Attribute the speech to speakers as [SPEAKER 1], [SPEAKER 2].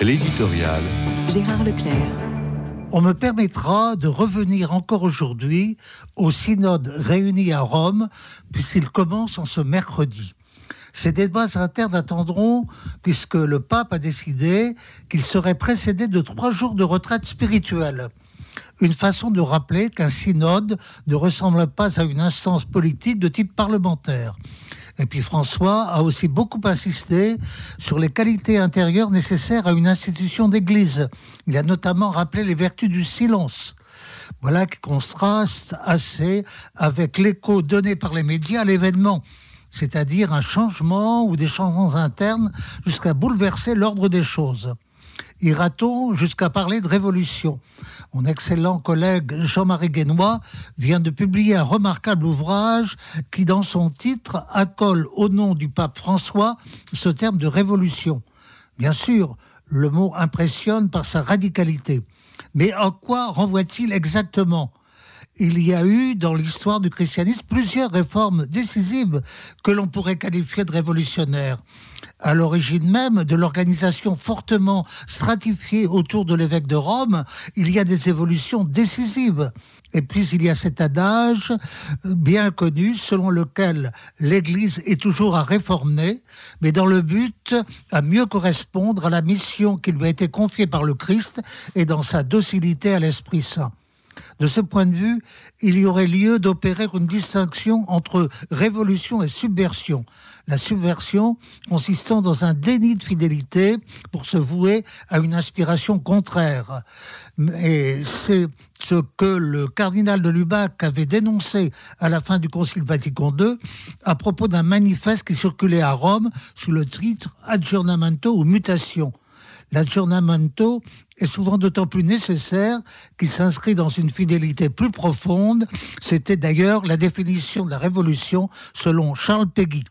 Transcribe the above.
[SPEAKER 1] L'éditorial.
[SPEAKER 2] Gérard Leclerc.
[SPEAKER 3] On me permettra de revenir encore aujourd'hui au synode réuni à Rome, puisqu'il commence en ce mercredi. Ces débats internes attendront, puisque le pape a décidé qu'il serait précédé de trois jours de retraite spirituelle. Une façon de rappeler qu'un synode ne ressemble pas à une instance politique de type parlementaire. Et puis François a aussi beaucoup insisté sur les qualités intérieures nécessaires à une institution d'église. Il a notamment rappelé les vertus du silence. Voilà qui contraste assez avec l'écho donné par les médias à l'événement c'est-à-dire un changement ou des changements internes jusqu'à bouleverser l'ordre des choses. Ira-t-on jusqu'à parler de révolution Mon excellent collègue Jean-Marie Guénois vient de publier un remarquable ouvrage qui, dans son titre, accole au nom du pape François ce terme de révolution. Bien sûr, le mot impressionne par sa radicalité. Mais à quoi renvoie-t-il exactement il y a eu dans l'histoire du christianisme plusieurs réformes décisives que l'on pourrait qualifier de révolutionnaires. À l'origine même de l'organisation fortement stratifiée autour de l'évêque de Rome, il y a des évolutions décisives. Et puis il y a cet adage bien connu selon lequel l'Église est toujours à réformer, mais dans le but à mieux correspondre à la mission qui lui a été confiée par le Christ et dans sa docilité à l'Esprit Saint. De ce point de vue, il y aurait lieu d'opérer une distinction entre révolution et subversion. La subversion consistant dans un déni de fidélité pour se vouer à une inspiration contraire. Et c'est ce que le cardinal de Lubac avait dénoncé à la fin du Concile Vatican II à propos d'un manifeste qui circulait à Rome sous le titre Adjournamento ou Mutation l'aggiornamento est souvent d'autant plus nécessaire qu'il s'inscrit dans une fidélité plus profonde. C'était d'ailleurs la définition de la révolution selon Charles Péguy.